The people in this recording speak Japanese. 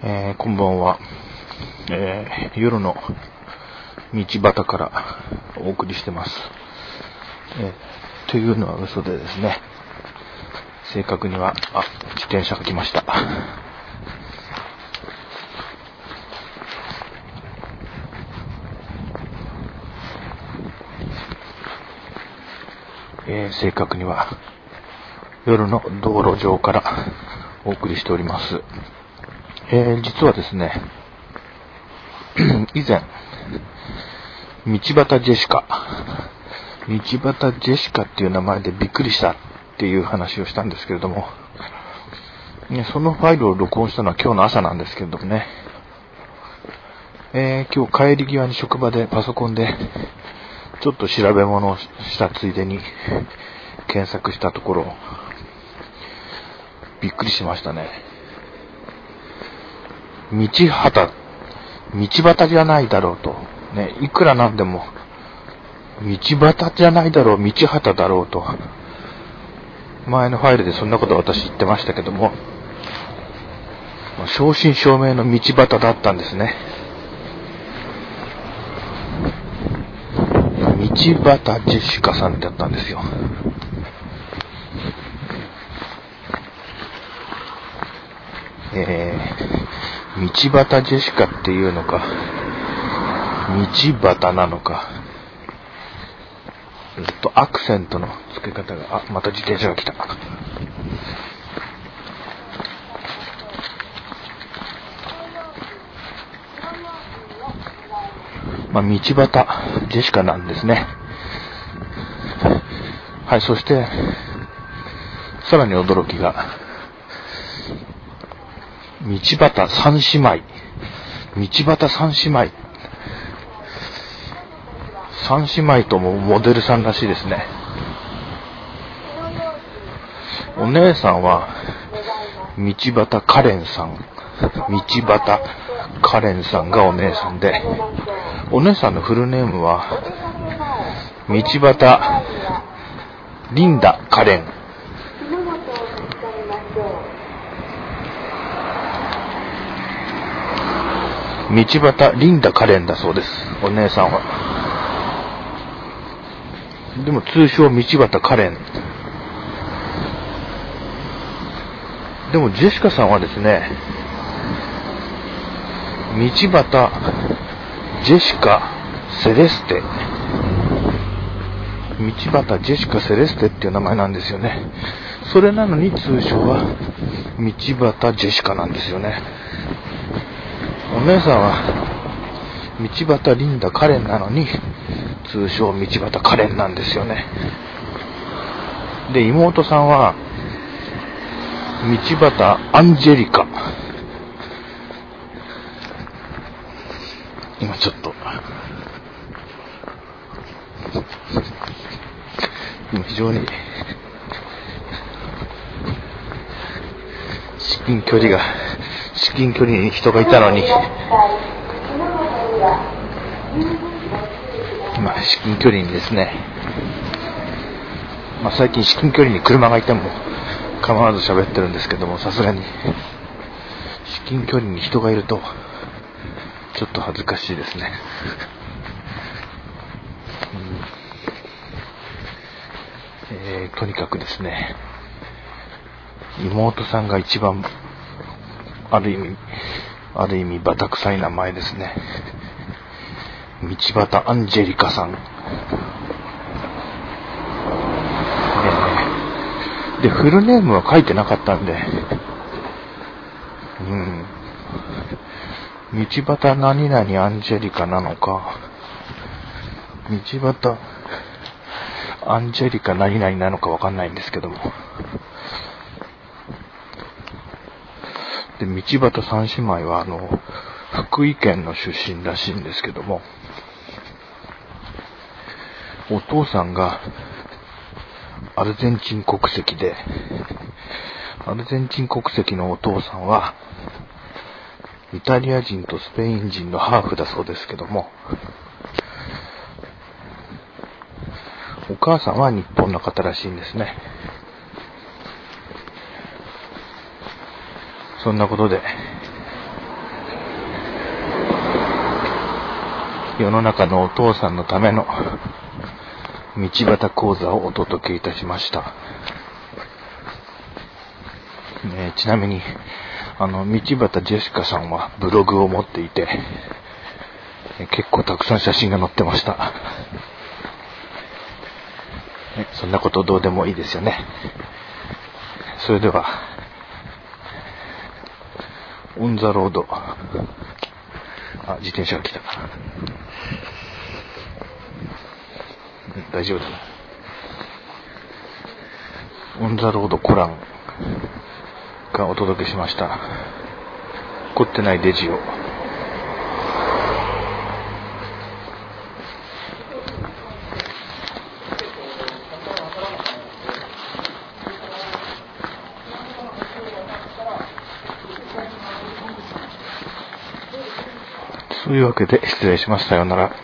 えー、こんばんは、えー、夜の道端からお送りしてます。えー、というのは嘘でですね、正確には、あ、自転車が来ました。え、正確には、夜の道路上からお送りしております。えー、実はですね、以前、道端ジェシカ、道端ジェシカっていう名前でびっくりしたっていう話をしたんですけれども、ね、そのファイルを録音したのは今日の朝なんですけれどもね、えー、今日帰り際に職場でパソコンでちょっと調べ物をしたついでに検索したところ、びっくりしましたね。道端、道端じゃないだろうと。ね、いくらなんでも、道端じゃないだろう、道端だろうと。前のファイルでそんなこと私言ってましたけども、正真正銘の道端だったんですね。道端ジェシカさんだったんですよ。えー、道端ジェシカっていうのか、道端なのか、えっと、アクセントの付け方が、あ、また自転車が来た。まあ、道端ジェシカなんですね。はい、そして、さらに驚きが、道端三姉妹。道端三姉妹。三姉妹ともモデルさんらしいですね。お姉さんは、道端カレンさん。道端カレンさんがお姉さんで、お姉さんのフルネームは、道端リンダ・カレン。道端リンダカレンだそうです。お姉さんは。でも通称道端カレン。でもジェシカさんはですね、道端ジェシカセレステ。道端ジェシカセレステっていう名前なんですよね。それなのに通称は道端ジェシカなんですよね。お姉さんは、道端リンダカレンなのに、通称道端カレンなんですよね。で、妹さんは、道端アンジェリカ。今ちょっと、今非常に、至近距離が至近距離に人がいたのに、まあ、至近距離にですね、まあ、最近至近距離に車がいても構わず喋ってるんですけども、さすがに、至近距離に人がいると、ちょっと恥ずかしいですね。えー、とにかくですね、妹さんが一番ある意味、ある意味バタ臭い名前ですね。道端アンジェリカさん。えで、フルネームは書いてなかったんで、うん。道端何々アンジェリカなのか、道端アンジェリカ何々なのかわかんないんですけども。で、道端三姉妹は、あの、福井県の出身らしいんですけども、お父さんがアルゼンチン国籍で、アルゼンチン国籍のお父さんは、イタリア人とスペイン人のハーフだそうですけども、お母さんは日本の方らしいんですね。そんなことで、世の中のお父さんのための道端講座をお届けいたしました。ね、ちなみに、あの、道端ジェシカさんはブログを持っていて、結構たくさん写真が載ってました。そんなことどうでもいいですよね。それでは。オンザロード。あ、自転車が来た。大丈夫だな。オンザロードコランがお届けしました。凝ってないデジを。というわけで失礼します。さようなら。